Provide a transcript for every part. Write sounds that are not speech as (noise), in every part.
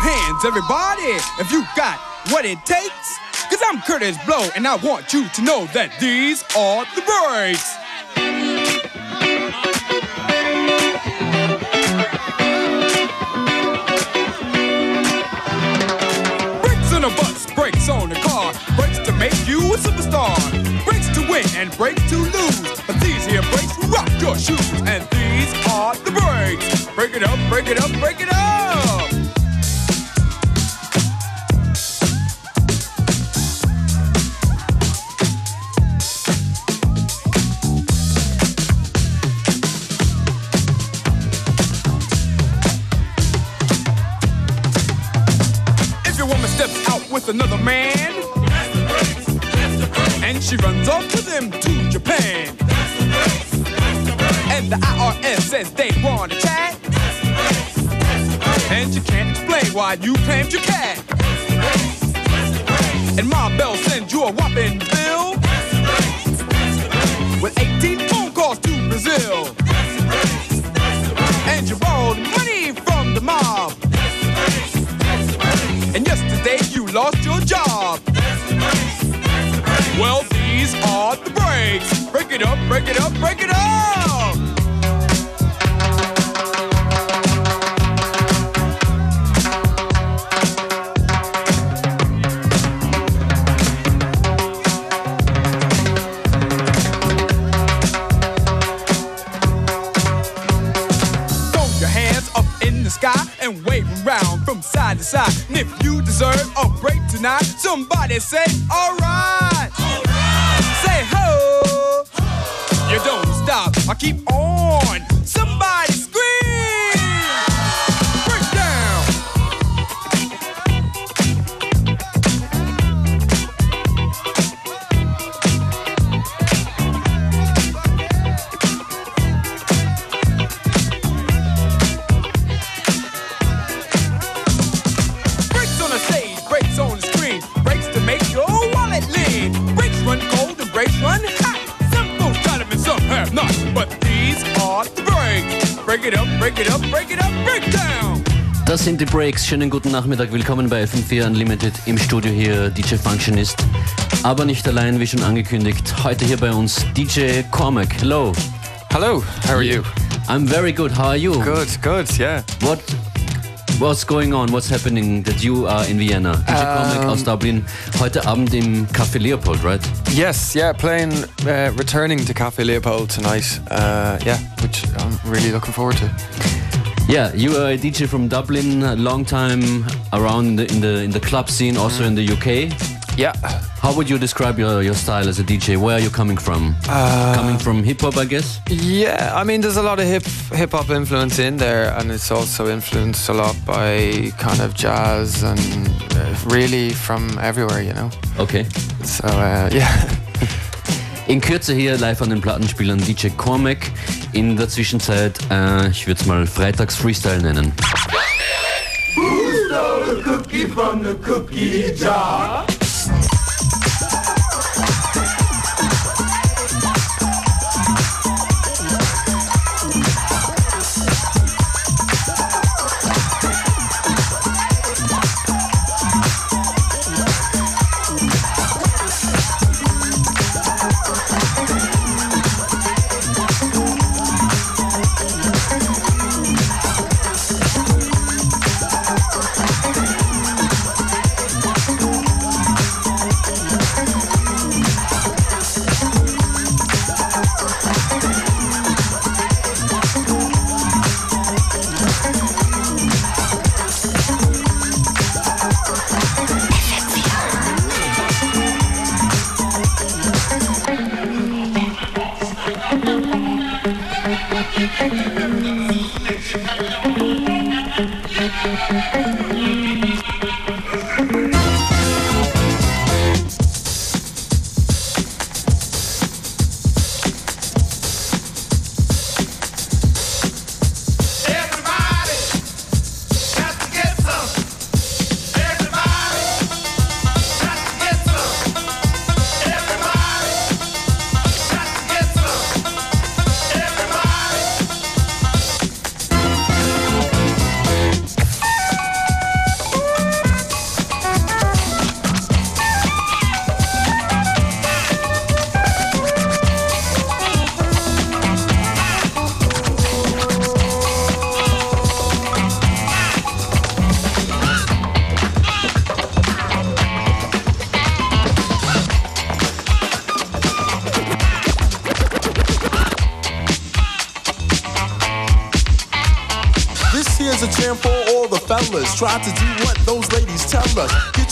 hands, everybody, if you got what it takes. Cause I'm Kurtis Blow, and I want you to know that these are the breaks. Brakes on a bus, brakes on a car, brakes to make you a superstar, brakes to win and brakes to lose. But these here brakes rock your shoes, and these are the breaks. Break it up, break it up, break it up. She runs off with him to Japan, and the IRS says they want to chat, and you can't explain why you claimed your cat, and Ma Bell sends you a whopping bill. With 18 phone calls to Brazil, and you borrowed money from the mob. And yesterday you lost your job. Well, the breaks. Break it up, break it up, break it up. Throw your hands up in the sky and wave around from side to side. And if you deserve a break tonight, somebody say, alright. Say I keep on. Das sind die Breaks. Schönen guten Nachmittag. Willkommen bei FM4 Unlimited. Im Studio hier DJ Functionist. Aber nicht allein, wie schon angekündigt. Heute hier bei uns DJ Cormac. Hello. Hello, how are you? I'm very good. How are you? Good, good, yeah. What What's going on? What's happening that you are in Vienna? DJ Cormac aus Dublin. Heute Abend im Café Leopold, right? Yes, yeah, playing, uh, returning to Cafe Leopold tonight. Uh, yeah, which I'm really looking forward to. Yeah, you are a DJ from Dublin, a long time around in the in the, in the club scene, also in the UK. Yeah. How would you describe your, your style as a DJ? Where are you coming from? coming from hip hop, I guess. Yeah, I mean, there's a lot of hip hip hop influence in there, and it's also influenced a lot by kind of jazz and uh, really from everywhere, you know. Okay. So uh, (laughs) yeah. In Kürze hier live an den Plattenspielern DJ Cormac. In der Zwischenzeit, äh, ich würde es mal Freitags Freestyle nennen. Cookie from the cookie jar. Try to do what those ladies tell us.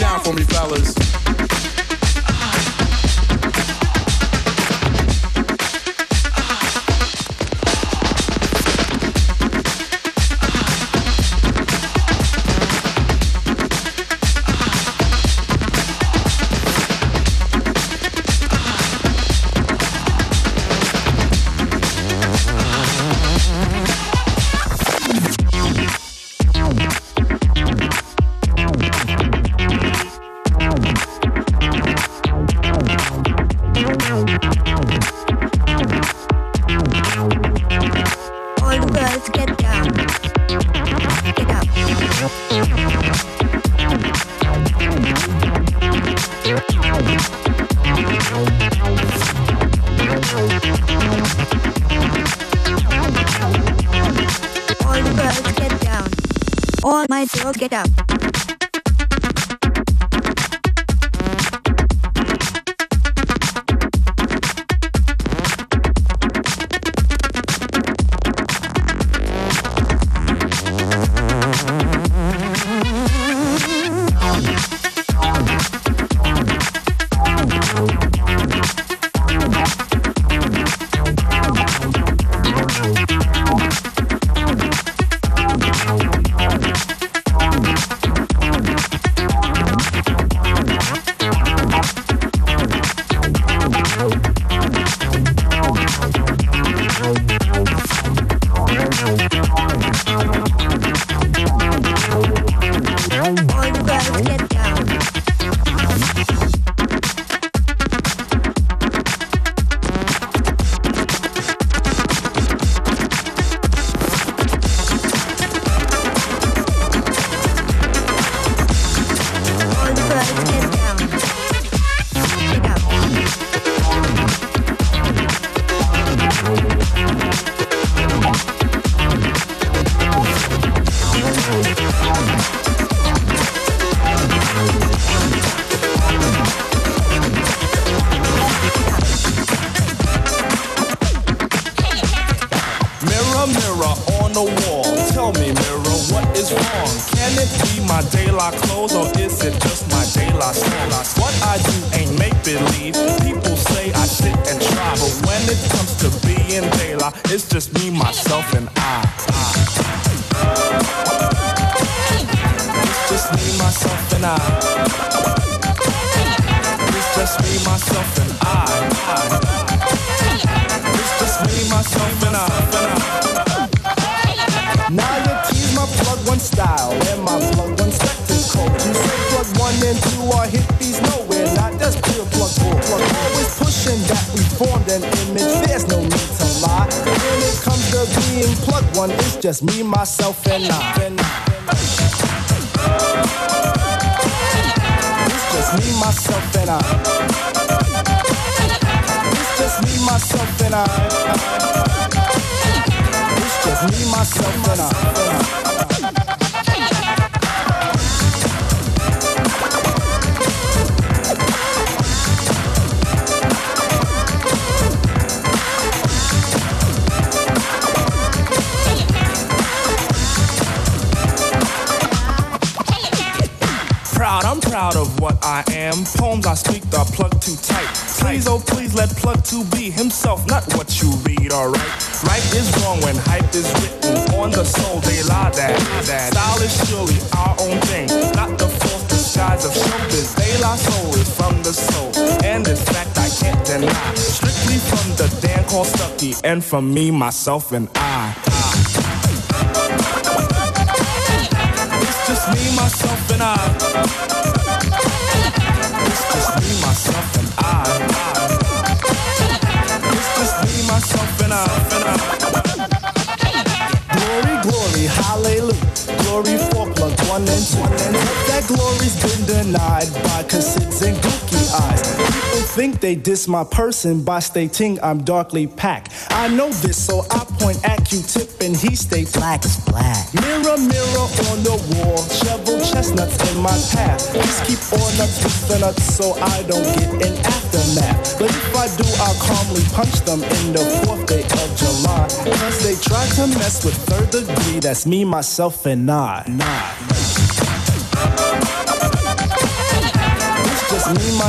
Down for me, fellas. My daylight clothes or is it just my daylight style? What I do ain't make believe. People say I sit and try. But when it comes to being daylight, it's just me, myself, and I. just me, myself, and I. It's just me, myself, and I. It's just me, myself, and I. It's just me, myself, and I. I am. Poems I speak are plug too tight. Please, oh please, let plug two be himself, not what you read, alright? Right is wrong when hype is written on the soul. They lie that, that style is surely our own thing, not the false disguise of showbiz. They lie soul is from the soul, and in fact I can't deny. Strictly from the Dan called Stucky, and from me, myself, and I. It's just me, myself, and I. Glory for plug one and two. But that glory's been denied by cassids and gookie eyes. Think they diss my person by stating I'm darkly packed. I know this, so I point at Q-tip and he states black is black. Mirror, mirror on the wall, shovel chestnuts in my path. Just keep on nuts with the nuts so I don't get an aftermath. But if I do, I'll calmly punch them in the fourth day of July. Cause they try to mess with third degree, that's me, myself, and I. Nah. It's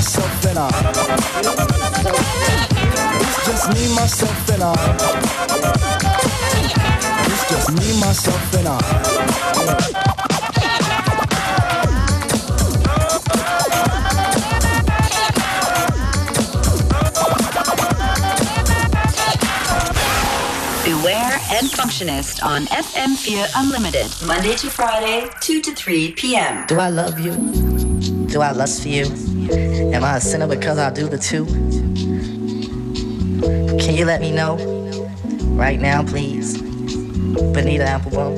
myself, and I. It's just me, myself, and I. It's just me, myself, and I. Beware and Functionist on FM4 Unlimited, Monday to Friday, 2 to 3 p.m. Do I love you? Do I lust for you? Am I a sinner because I do the two? Can you let me know? Right now, please. Bonita Applebum.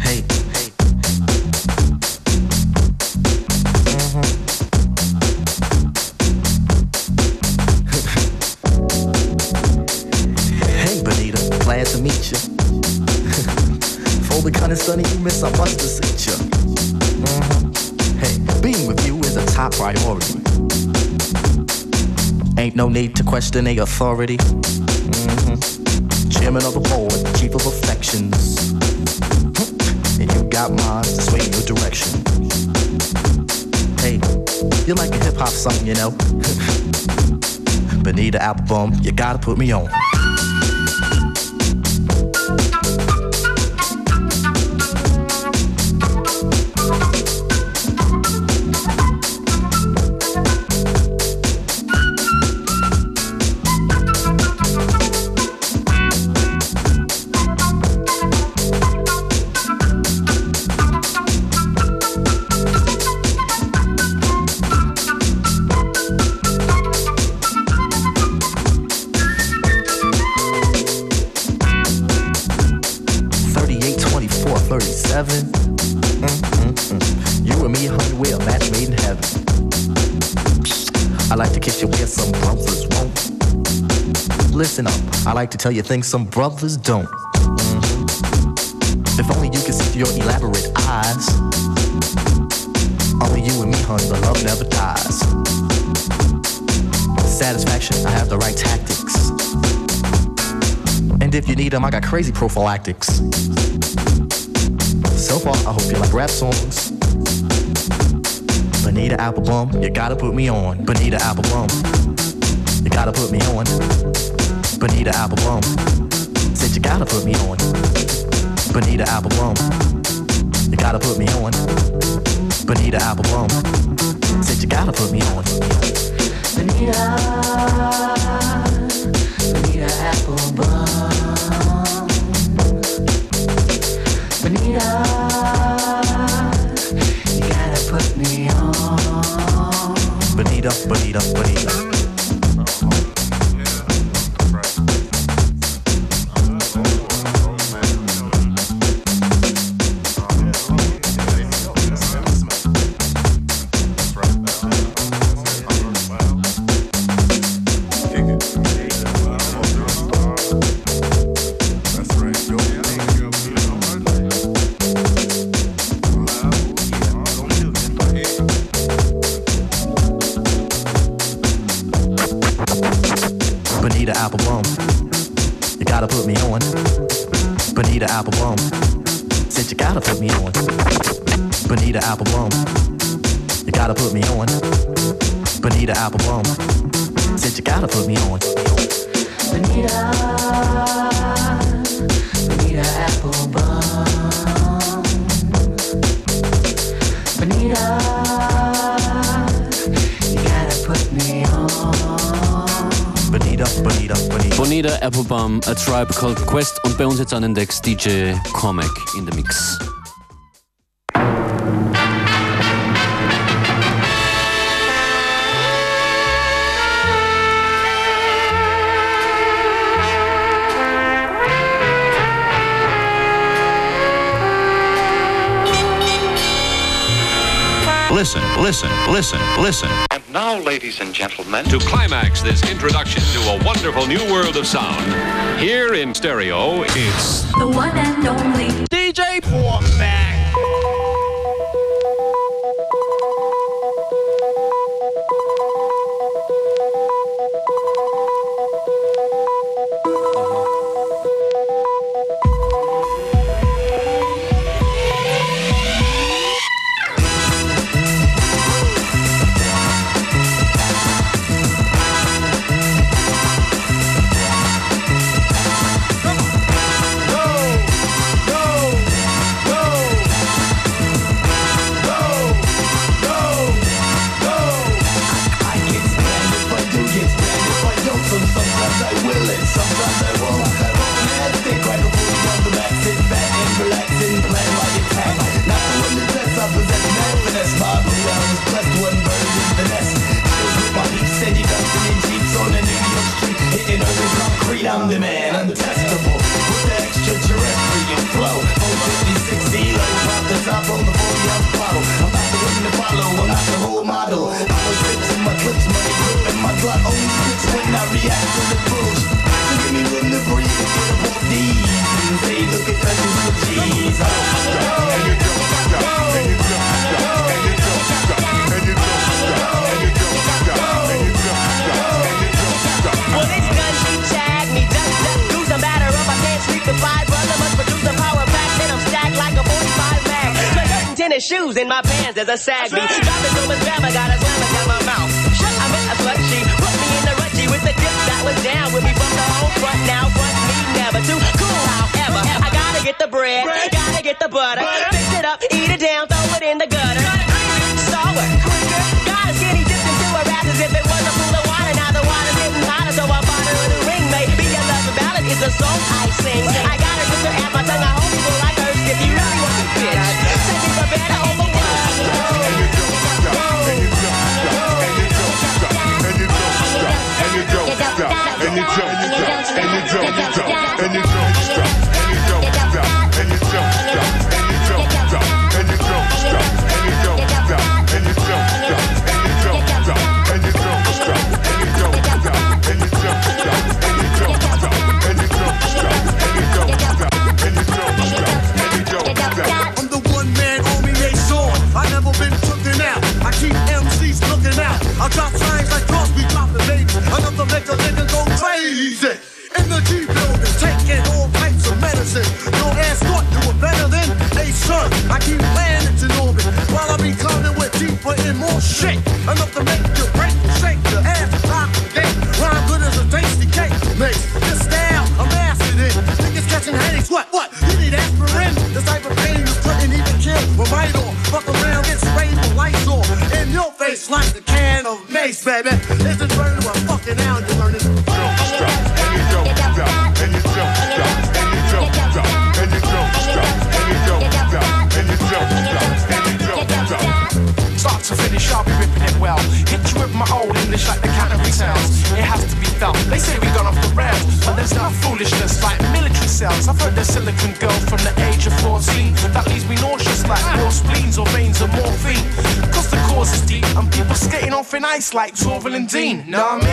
Hey, hey. Hey, Bonita. Glad to meet you. The kind of sunny you miss, I must have seen you. Priority. Ain't no need to question a authority. Mhm. Chairman of the board, chief of affections. And you got mine to sway your direction. Hey, you're like a hip hop song, you know. (laughs) Bonita Applebum, you gotta put me on. I like to tell you things some brothers don't. If only you could see through your elaborate eyes. Only you and me, honey, the love never dies. Satisfaction, I have the right tactics. And if you need them, I got crazy prophylactics. So far, I hope you like rap songs. Bonita Applebum, you gotta put me on. Bonita Applebum, you gotta put me on. Bonita Applebum, said you gotta put me on. Bonita Applebum, you gotta put me on. Bonita Applebum, said you gotta put me on. Bonita, Bonita Applebum, Bonita, you gotta put me on. Bonita, Bonita, Bonita. Bonita, Applebum, A Tribe Called Quest und bei uns jetzt an den Decks DJ Cormac in the Mix. Listen, listen, listen, listen. And now, ladies and gentlemen, To climax this introduction to a wonderful new world of sound, here in stereo, it's The one and only DJ Format. I and my Glock only spits when I react to the bullshit so give me room to breathe and get up off these. And say look at that new G's. And you don't stop, and you don't stop, and you don't stop, and you don't stop, and you don't stop, and you don't stop, and you don't stop. Well, it's gun, she tag me, duck, duck, do some batter up. I can't sleep the five brother must produce a power pack. Then I'm stacked like a 45 mag. My certain tennis shoes in my pants as a sag me. Dropping so much grab, I got get the bread, gotta get the butter. Fix it up, eat it down, throw it in the gutter. Sour, got a skinny dipped into her ass as if it was a pool of water. Now the water's getting hotter, so I bought her a ring. Maybe a love ballad is a song I sing. I got her sister at my tongue. I hope people like her if you really want me, bitch. Send me the better over? And you don't stop, and you don't stop, and you don't stop, and you don't stop, and you don't stop, and you don't stop, and you don't stop, and you don't stop, and you don't stop, and you don't stop, and you don't Shuffling Dean. Know I'm.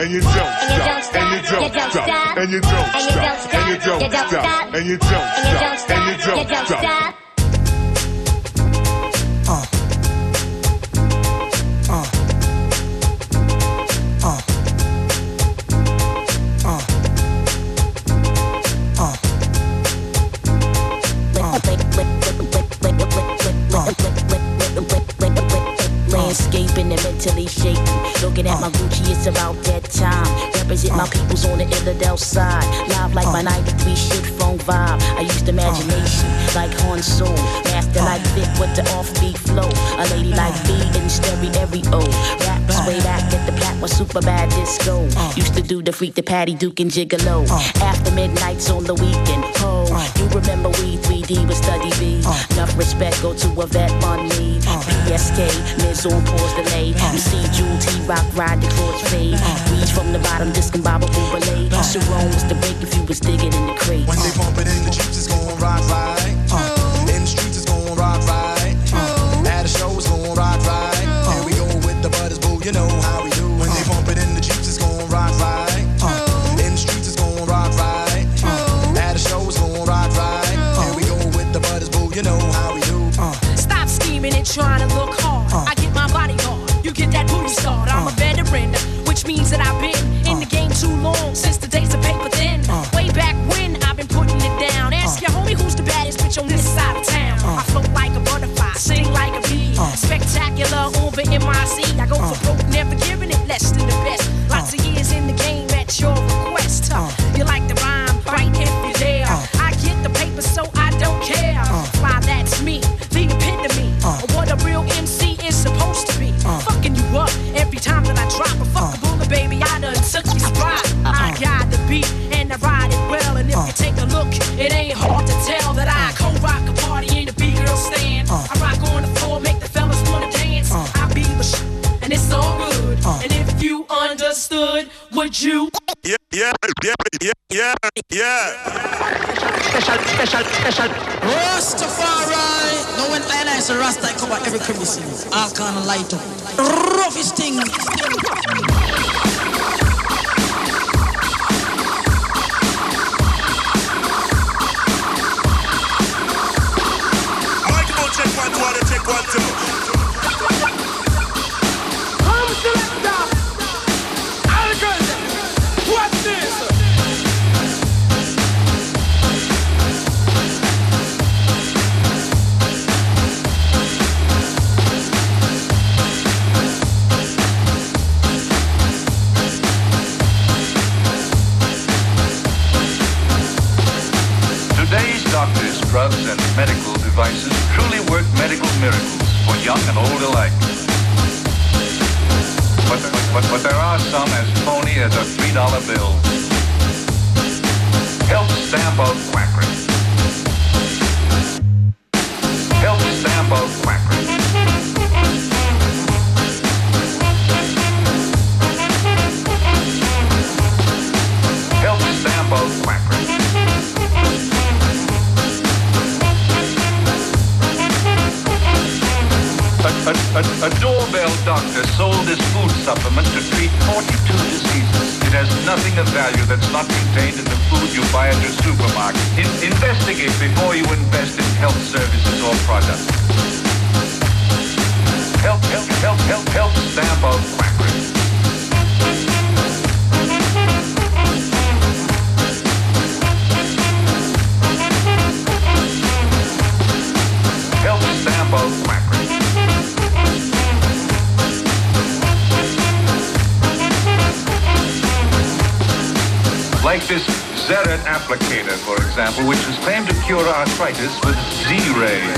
and you don't stop, and you don't stop, and you don't stop, and you don't stop, and you don't stop, and you don't stop. super bad disco. Uh. Used to do the freak, the patty, duke, and gigolo. Uh. After midnights on the weekend. Oh, uh. you remember we 3D with study B. Uh. Enough respect, go to a vet on me. Uh. Miz on pause delay. Uh. see Jewel, T Rock, ride the cross fade. Uh. Reach from the bottom, discombobble, relay. Uh. Sharon was the break if you was digging in the crate. When they uh. bump it in, the chips is going rock, ride. Yeah. Special, special, special. Rastafari. No, one I is a Rasta, I come cover every Christmas. I'll kind of light up. Roughest thing. doorbell doctor sold this food supplement to treat 42 diseases. It has nothing of value that's not contained in the food you buy at your supermarket. In investigate before you invest in health services or products. Help, help, help, help, help, stamp out quackery. Like this Zeret applicator, for example, which is claimed to cure arthritis with Z-rays.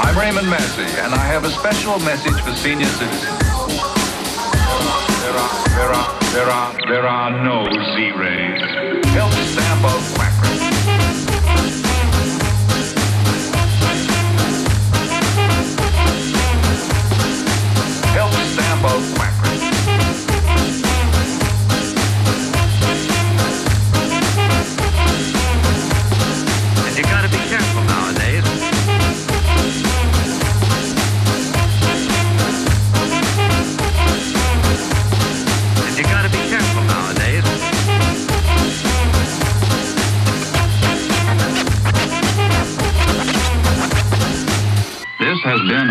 I'm Raymond Massey, and I have a special message for senior citizens. There are, there are, there are, there are no Z-rays. Help sample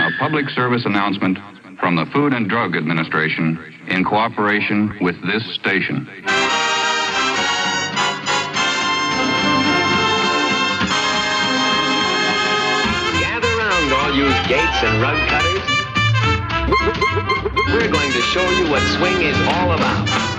a public service announcement from the Food and Drug Administration in cooperation with this station. Gather round, all you gates and rug cutters. We're going to show you what swing is all about.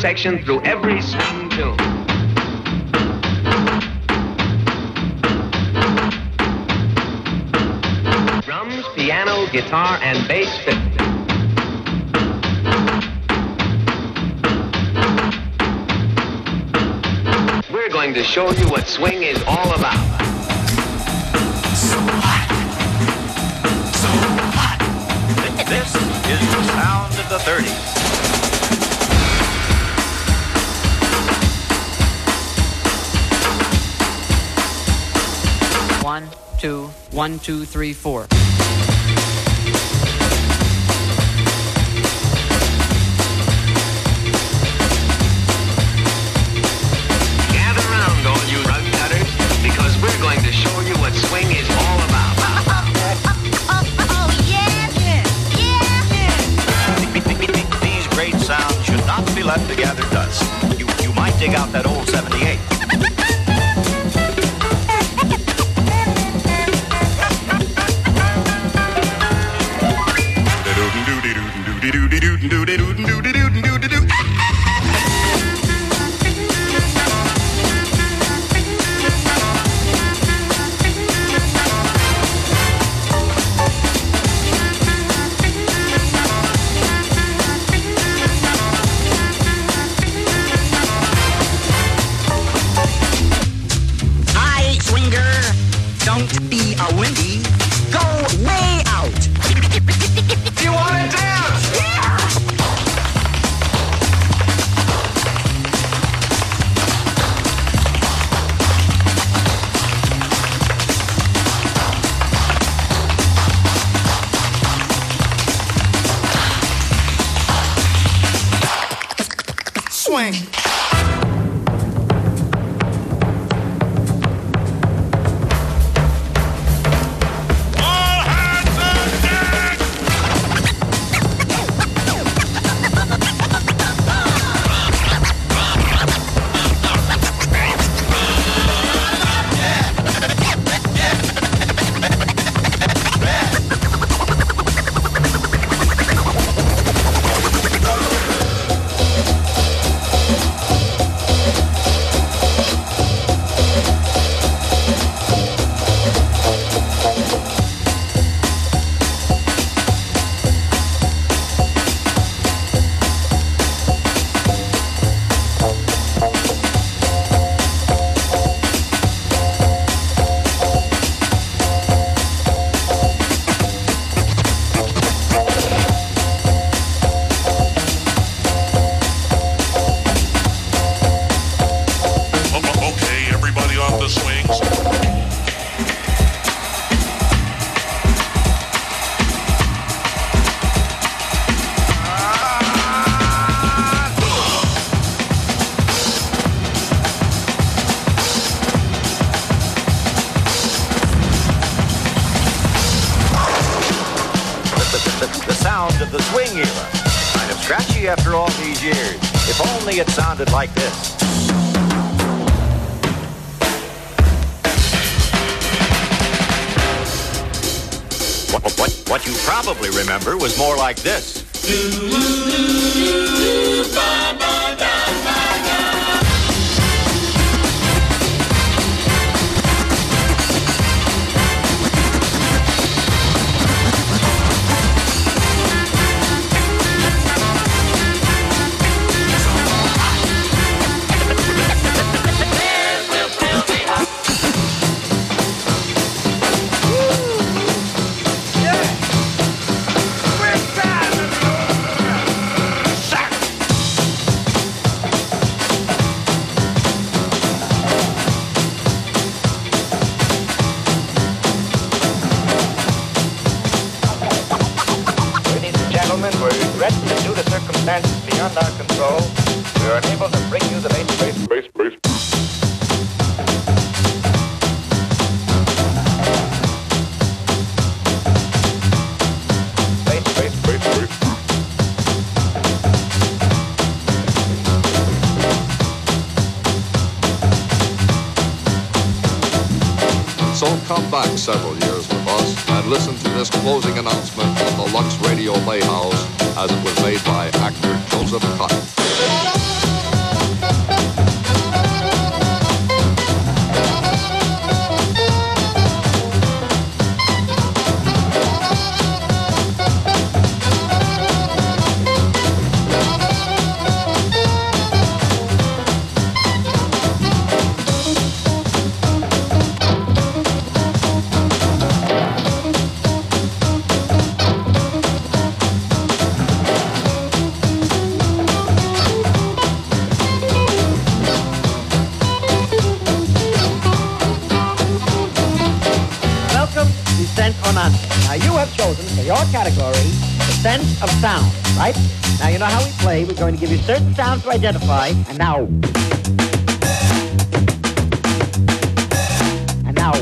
Section through every swing tune. Drums, piano, guitar, and bass fit. We're going to show you what swing is all about. This is the sound of the 30s. Two, one, two, three, four. Certain to identify, and now. And. Now,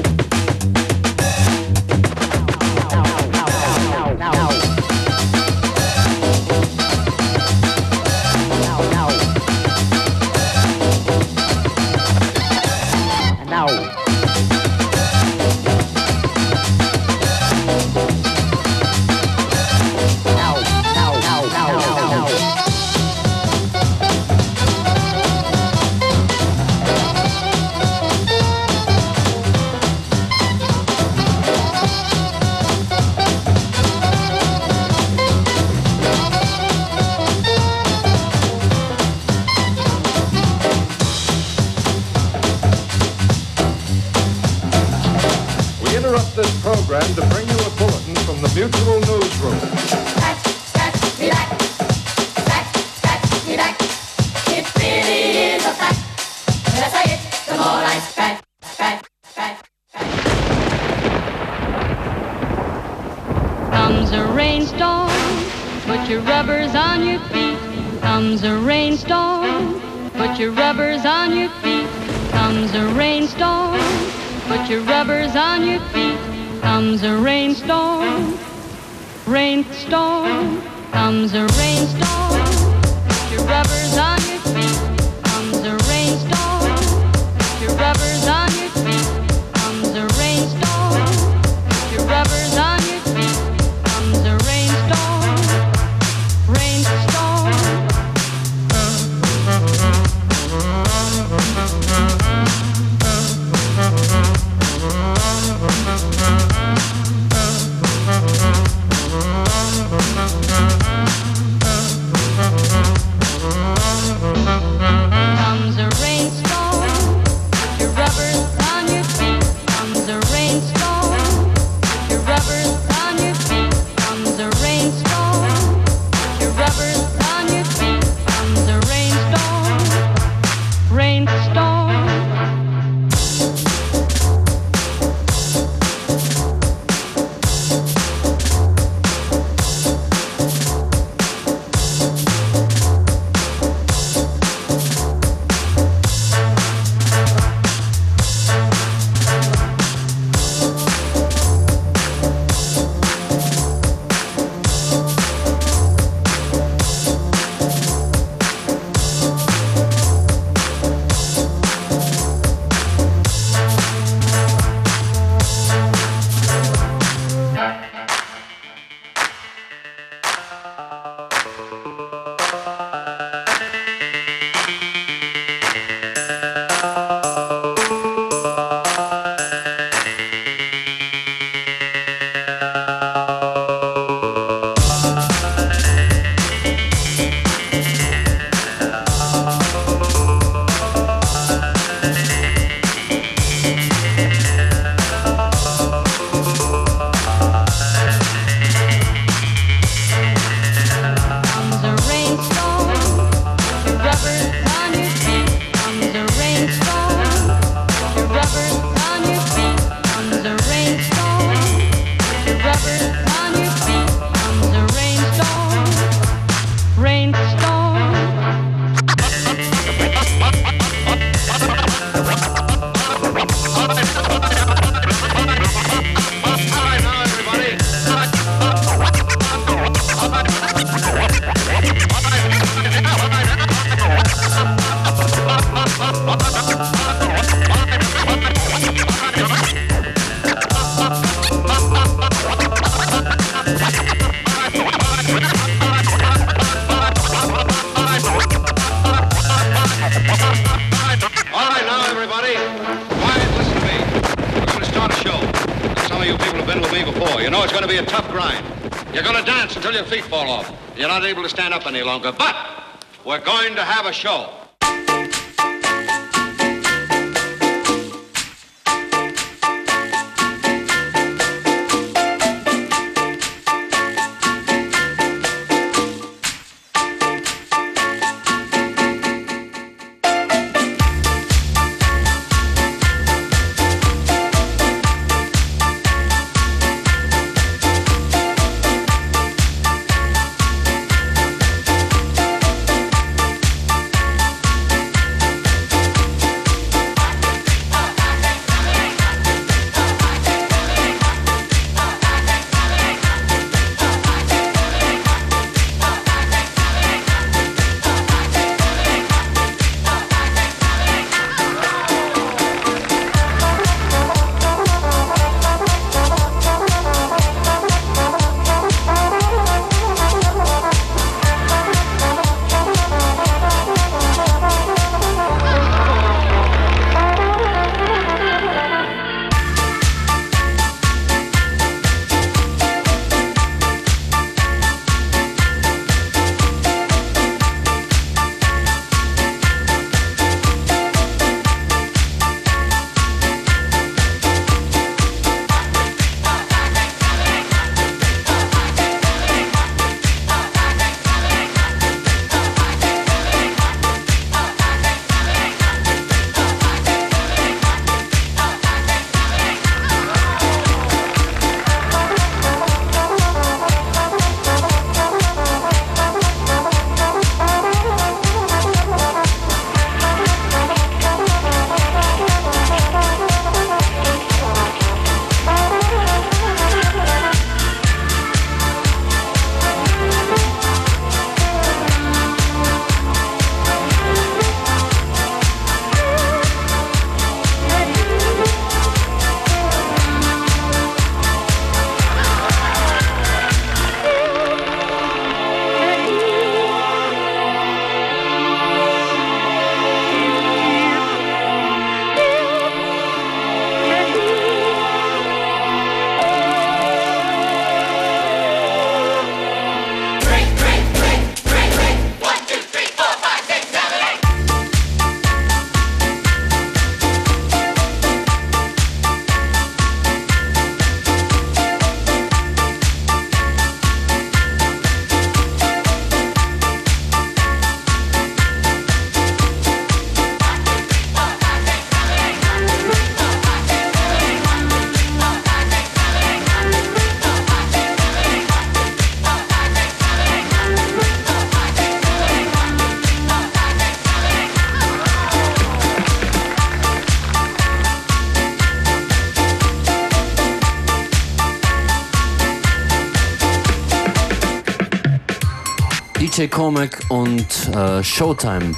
DJ Cormac und uh, Showtime,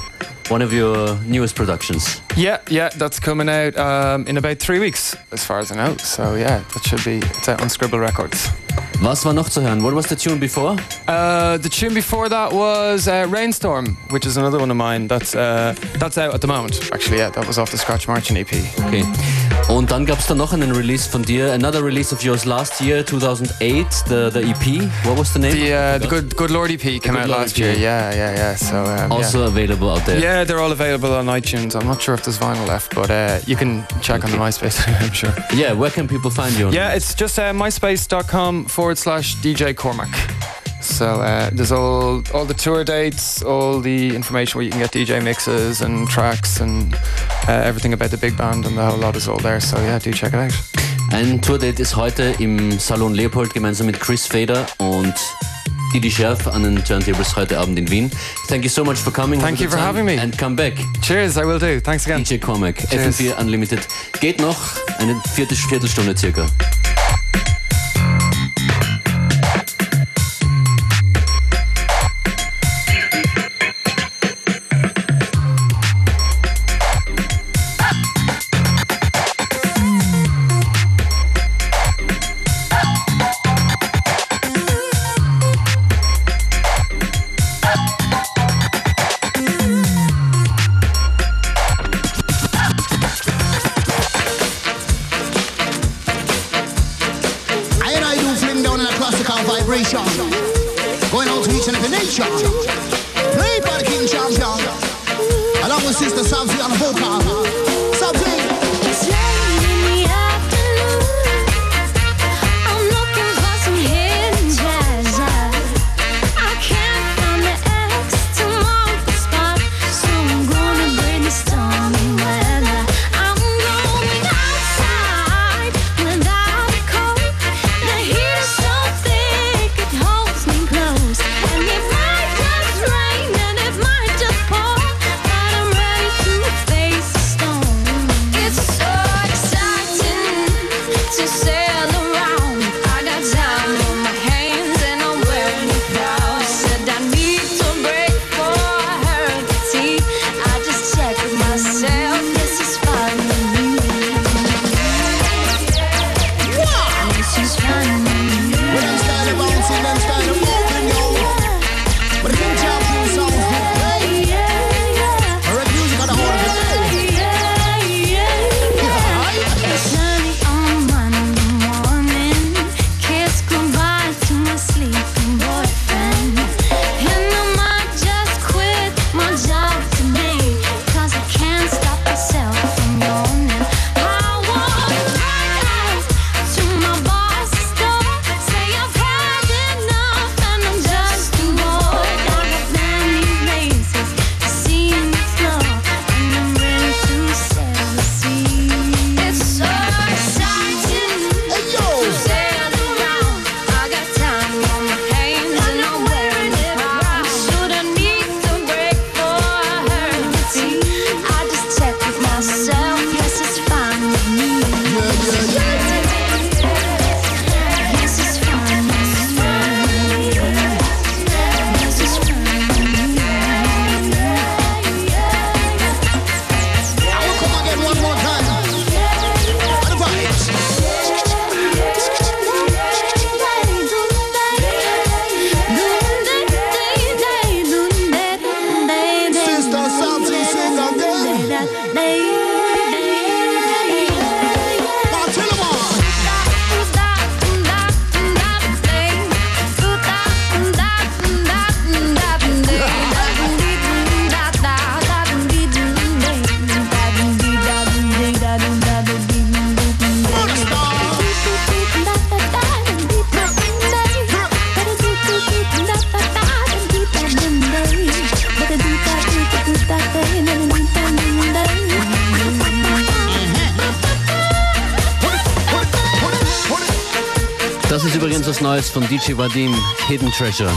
one of your newest productions. Yeah, yeah, that's coming out um, in about three weeks, as far as I know. So yeah, that should be it's out on Scribble Records. Was war noch zu hören? What was the tune before? Uh, the tune before that was uh, Rainstorm, which is another one of mine. That's uh, that's out at the moment. Actually, yeah, that was off the Scratch Marching EP. Okay. Und dann gab es da noch einen Release von dir, another release of yours last year, 2008, the, the EP. What was the name? The, uh, the Good Good Lord EP came out Lord last EP. year. Yeah, yeah, yeah. So um, Also yeah. available out there. Yeah, they're all available on iTunes. I'm not sure if there's vinyl left, but uh, you can check on the MySpace. (laughs) I'm sure. Yeah, where can people find you? Yeah, it's just uh, myspace.com forward slash DJ Cormac. So uh, there's all all the tour dates, all the information where you can get DJ mixes and tracks and uh, everything about the big band and the whole lot is all there. So yeah, do check it out. Ein Tourdate ist heute im Salon Leopold gemeinsam mit Chris Fader und Didi Scherf an den Turntables heute Abend in Wien. Thank you so much for coming. Thank you for having me. And come back. Cheers, I will do. Thanks again. DJ Cormac, Cheers. FM4 Unlimited. Geht noch eine vierte Viertelstunde circa. Von DJ Vadim, Hidden Treasure.